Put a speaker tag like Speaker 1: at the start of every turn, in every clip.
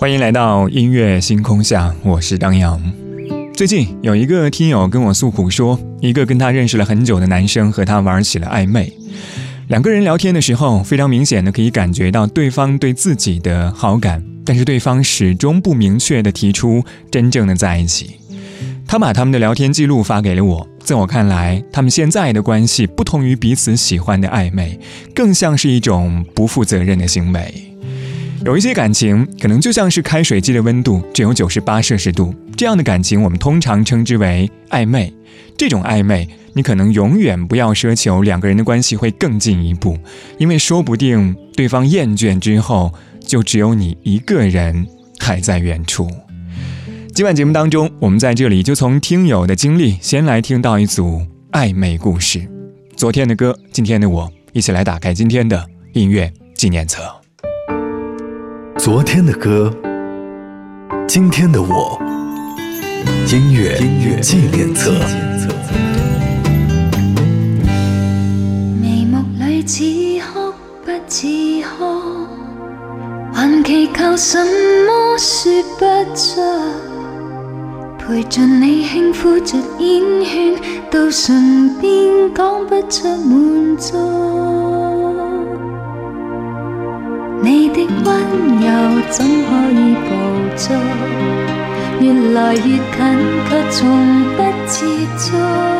Speaker 1: 欢迎来到音乐星空下，我是张扬。最近有一个听友跟我诉苦说，一个跟他认识了很久的男生和他玩起了暧昧。两个人聊天的时候，非常明显的可以感觉到对方对自己的好感，但是对方始终不明确的提出真正的在一起。他把他们的聊天记录发给了我，在我看来，他们现在的关系不同于彼此喜欢的暧昧，更像是一种不负责任的行为。有一些感情可能就像是开水机的温度只有九十八摄氏度，这样的感情我们通常称之为暧昧。这种暧昧，你可能永远不要奢求两个人的关系会更进一步，因为说不定对方厌倦之后，就只有你一个人还在远处。今晚节目当中，我们在这里就从听友的经历先来听到一组暧昧故事。昨天的歌，今天的我，一起来打开今天的音乐纪念册。
Speaker 2: 昨天的歌，今天的我，音乐纪念册。
Speaker 3: 眉目里似哭不似哭，还祈求什么说不出，陪着你轻呼着烟圈，到唇边讲不出满足。你的温柔怎可以捕捉？越来越近，却从不接触。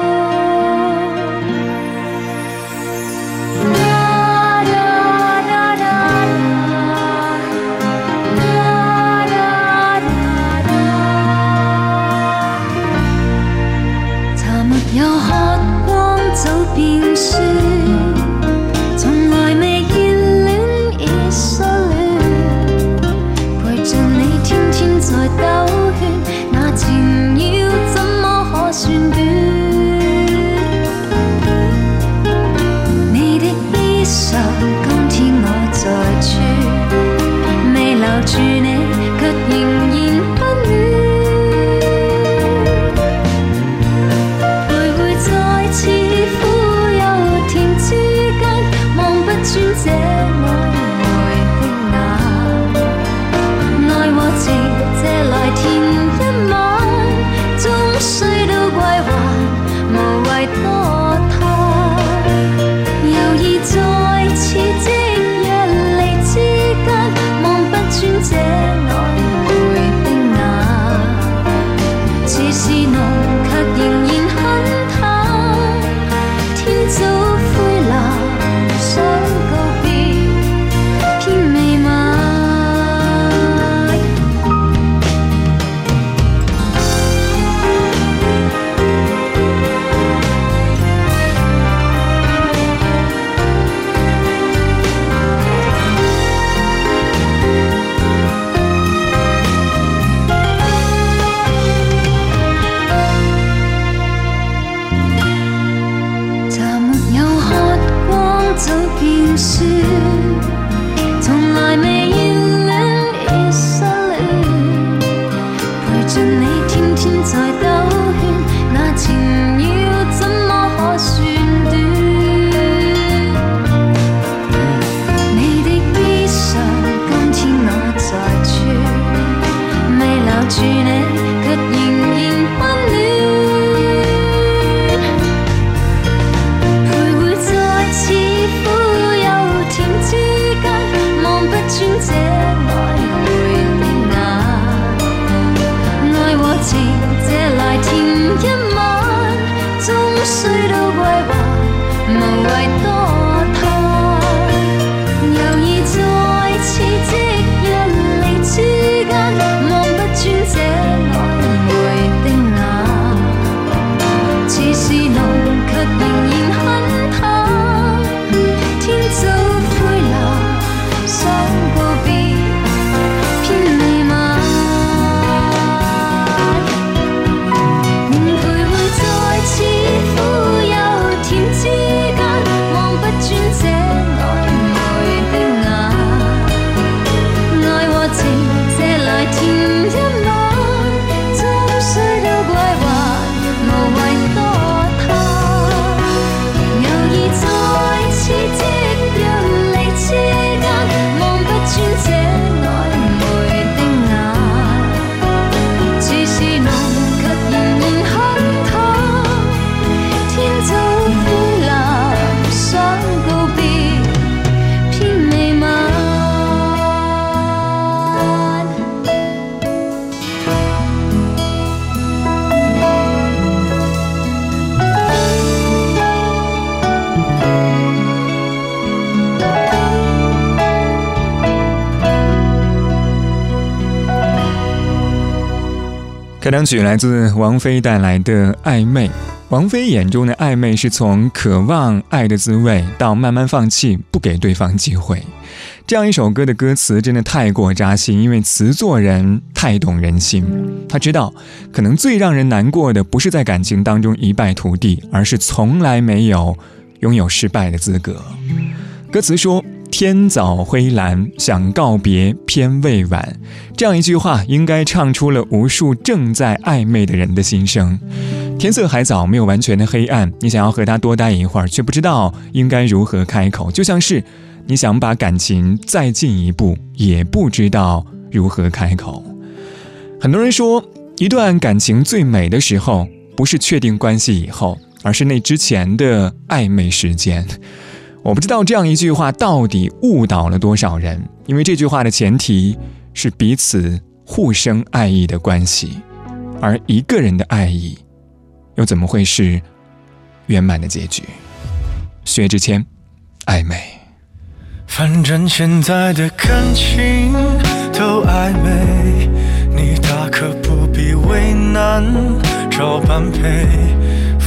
Speaker 1: 开场曲来自王菲带来的《暧昧》。王菲眼中的暧昧是从渴望爱的滋味到慢慢放弃，不给对方机会。这样一首歌的歌词真的太过扎心，因为词作人太懂人心。他知道，可能最让人难过的不是在感情当中一败涂地，而是从来没有拥有失败的资格。歌词说。天早灰蓝，想告别偏未晚。这样一句话，应该唱出了无数正在暧昧的人的心声。天色还早，没有完全的黑暗，你想要和他多待一会儿，却不知道应该如何开口。就像是你想把感情再进一步，也不知道如何开口。很多人说，一段感情最美的时候，不是确定关系以后，而是那之前的暧昧时间。我不知道这样一句话到底误导了多少人，因为这句话的前提是彼此互生爱意的关系，而一个人的爱意，又怎么会是圆满的结局？薛之谦，暧昧。
Speaker 4: 反正现在的感情都暧昧，你大可不必为难，找般配。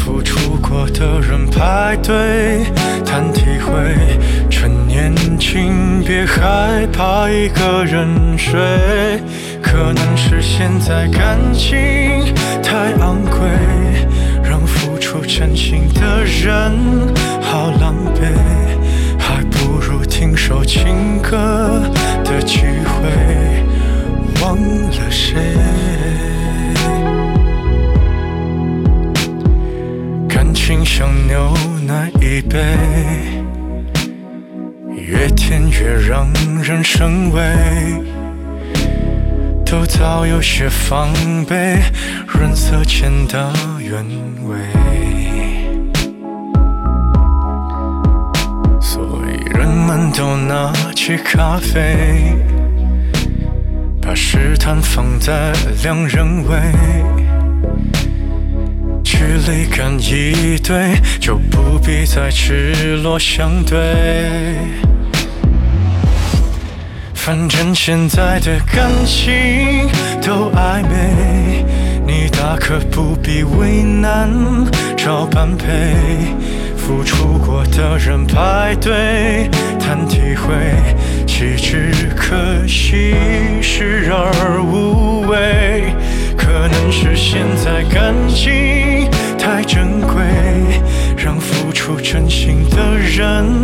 Speaker 4: 付出过的人排队谈体会，趁年轻别害怕一个人睡。可能是现在感情太昂贵，让付出真心的人好狼狈，还不如听首情歌的机会，忘了谁。像牛奶一杯，越甜越让人生畏，都早有些防备，润色前的原味。所以人们都拿起咖啡，把试探放在两人位。距离感一对，就不必再赤裸相对。反正现在的感情都暧昧，你大可不必为难找般配。付出过的人排队谈体会，岂止可惜，视而无味。可能是现在感情珍贵，让付出真心的人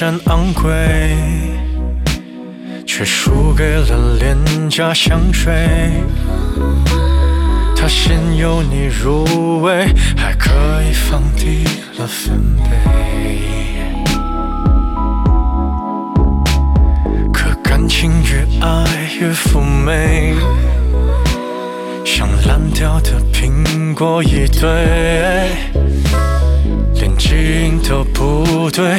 Speaker 4: 山昂贵，却输给了廉价香水。它先由你入味，还可以放低了分贝。可感情越爱越妩媚，像烂掉的苹果一堆。连基因都不对，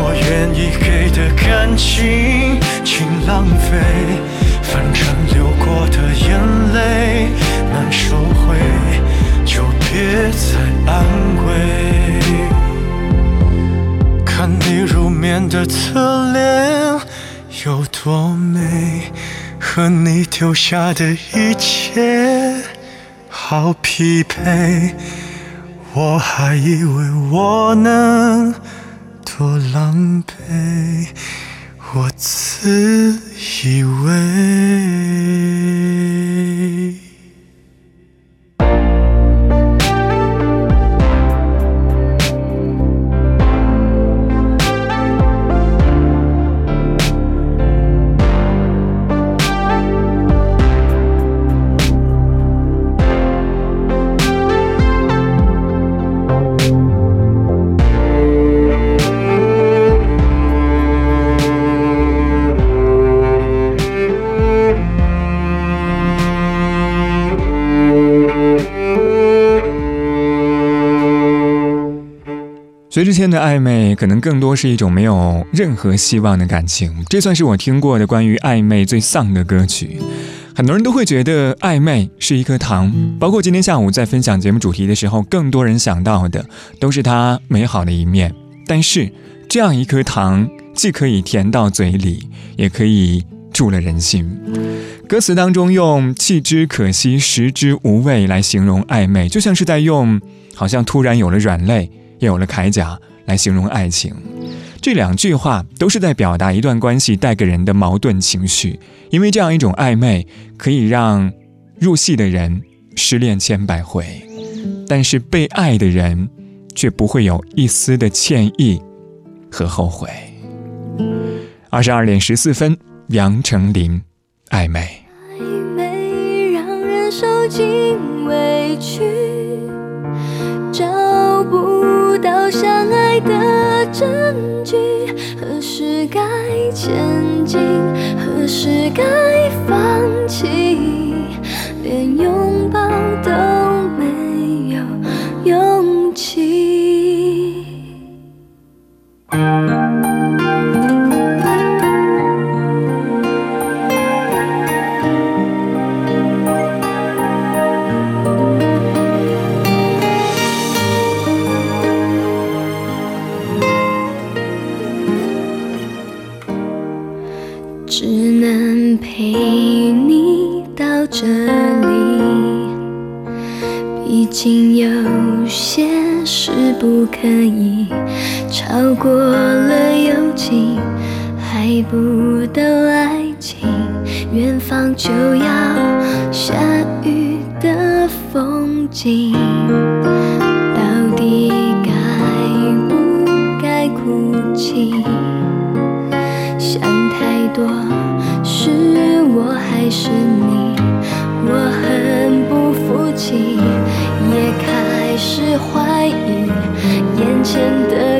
Speaker 4: 我愿意给的感情，请浪费。反正流过的眼泪难收回，就别再安慰。看你入眠。的侧脸有多美，和你丢下的一切好匹配。我还以为我能多狼狈，我自以为。
Speaker 1: 薛之谦的暧昧可能更多是一种没有任何希望的感情，这算是我听过的关于暧昧最丧的歌曲。很多人都会觉得暧昧是一颗糖，包括今天下午在分享节目主题的时候，更多人想到的都是它美好的一面。但是这样一颗糖，既可以甜到嘴里，也可以住了人心。歌词当中用“弃之可惜，食之无味”来形容暧昧，就像是在用好像突然有了软肋。也有了铠甲来形容爱情，这两句话都是在表达一段关系带给人的矛盾情绪。因为这样一种暧昧，可以让入戏的人失恋千百回，但是被爱的人却不会有一丝的歉意和后悔。二十二点十四分，杨丞琳，暧昧。
Speaker 5: 暧昧让人受尽委屈。找不到相爱的证据，何时该前进，何时该放弃，连拥抱都没有勇气。陪你到这里，毕竟有些事不可以超过了友情，还不到爱情，远方就要下雨的风景，到底该不该哭泣？想太多，我还是你？我很不服气，也开始怀疑。眼前的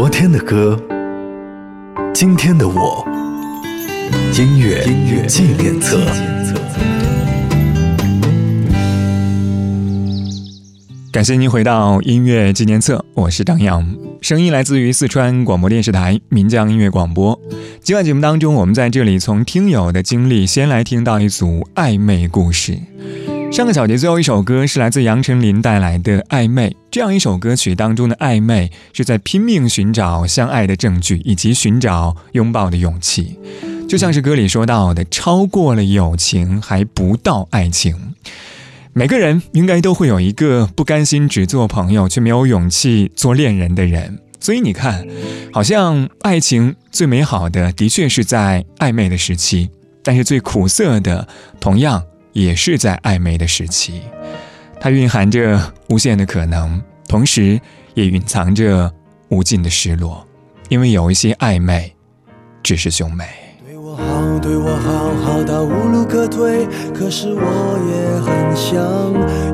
Speaker 5: 昨
Speaker 2: 天的歌，今天的我，音乐纪念册。
Speaker 1: 感谢您回到音乐纪念册，我是张扬，声音来自于四川广播电视台岷江音乐广播。今晚节目当中，我们在这里从听友的经历先来听到一组暧昧故事。上个小节最后一首歌是来自杨丞琳带来的《暧昧》，这样一首歌曲当中的暧昧是在拼命寻找相爱的证据，以及寻找拥抱的勇气。就像是歌里说到的，超过了友情还不到爱情。每个人应该都会有一个不甘心只做朋友却没有勇气做恋人的人，所以你看，好像爱情最美好的的确是在暧昧的时期，但是最苦涩的同样也是在暧昧的时期，它蕴含着无限的可能，同时也蕴藏着无尽的失落，因为有一些暧昧只是兄妹。
Speaker 6: 好，对我好好到无路可退，可是我也很想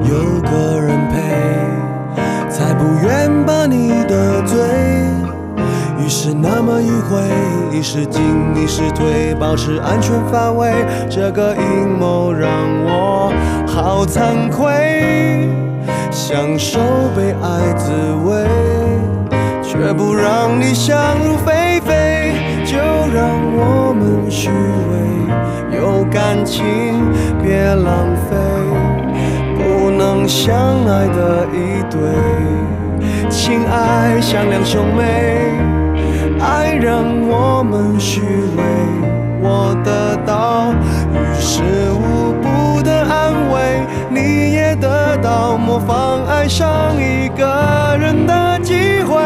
Speaker 6: 有个人陪，才不愿把你得罪。于是那么迂回，一时进一时退，保持安全范围。这个阴谋让我好惭愧，享受被爱滋味，却不让你想入非非。就让我们虚伪，有感情别浪费，不能相爱的一对，情爱像两兄妹，爱让我们虚伪，我得到于事无补的安慰，你也得到模仿爱上一个人的机会。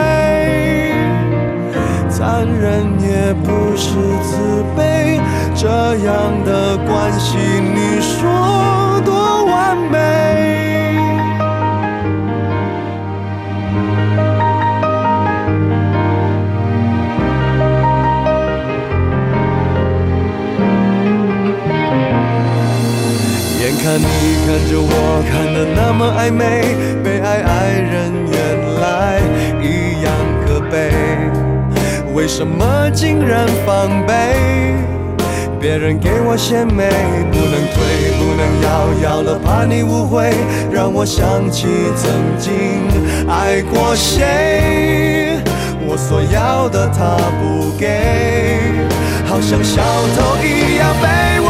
Speaker 6: 残忍也不是慈悲，这样的关系，你说看你看着我，看得那么暧昧，被爱爱人原来一样可悲。为什么竟然防备？别人给我献媚，不能退，不能要，要了怕你误会，让我想起曾经爱过谁。我所要的他不给，好像小偷一样卑微。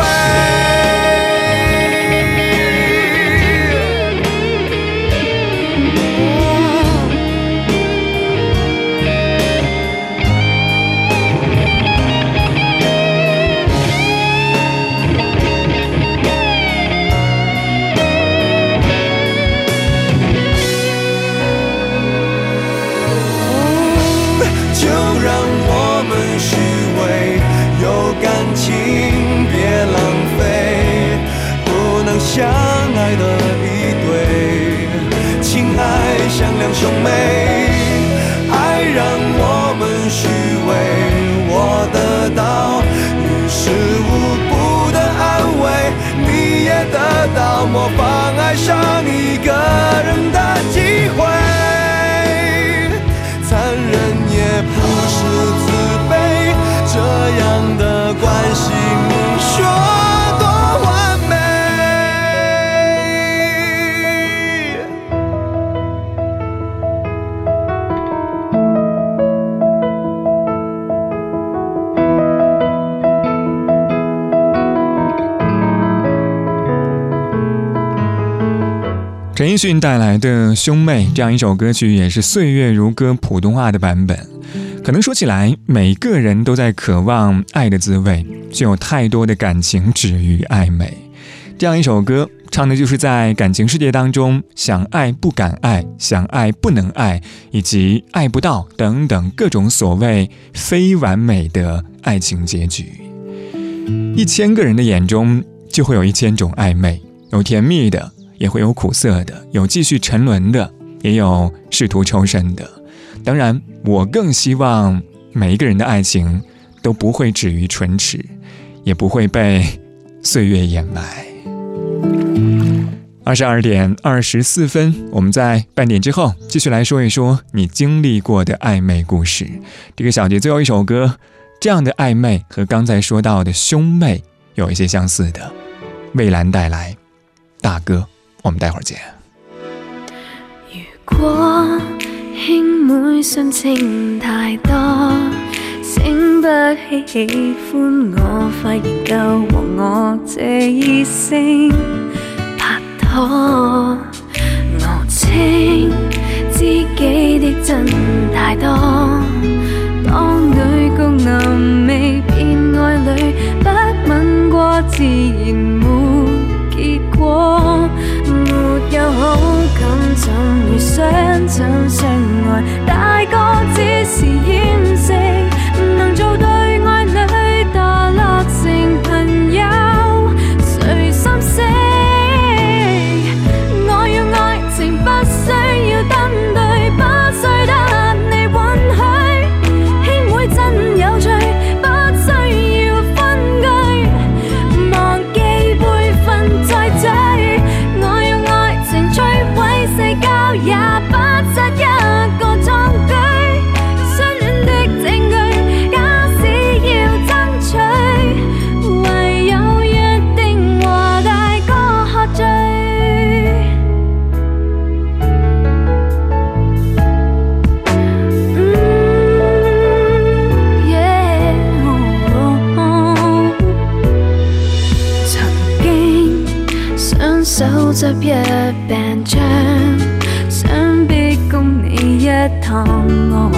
Speaker 1: 陈奕迅带来的《兄妹》这样一首歌曲，也是《岁月如歌》普通话的版本。可能说起来，每个人都在渴望爱的滋味，却有太多的感情止于暧昧。这样一首歌，唱的就是在感情世界当中，想爱不敢爱，想爱不能爱，以及爱不到等等各种所谓非完美的爱情结局。一千个人的眼中，就会有一千种暧昧，有甜蜜的。也会有苦涩的，有继续沉沦的，也有试图抽身的。当然，我更希望每一个人的爱情都不会止于唇齿，也不会被岁月掩埋。二十二点二十四分，我们在半点之后继续来说一说你经历过的暧昧故事。这个小节最后一首歌，这样的暧昧和刚才说到的兄妹有一些相似的。蔚蓝带来大哥，我们待会儿见。
Speaker 3: 如果兄妹相情太多，醒不起喜欢我，发现够和我这异性。我清知己的真太多，当女角暗未变爱侣，不吻过自然没结果。会相亲相十一病章，想必供你一趟。我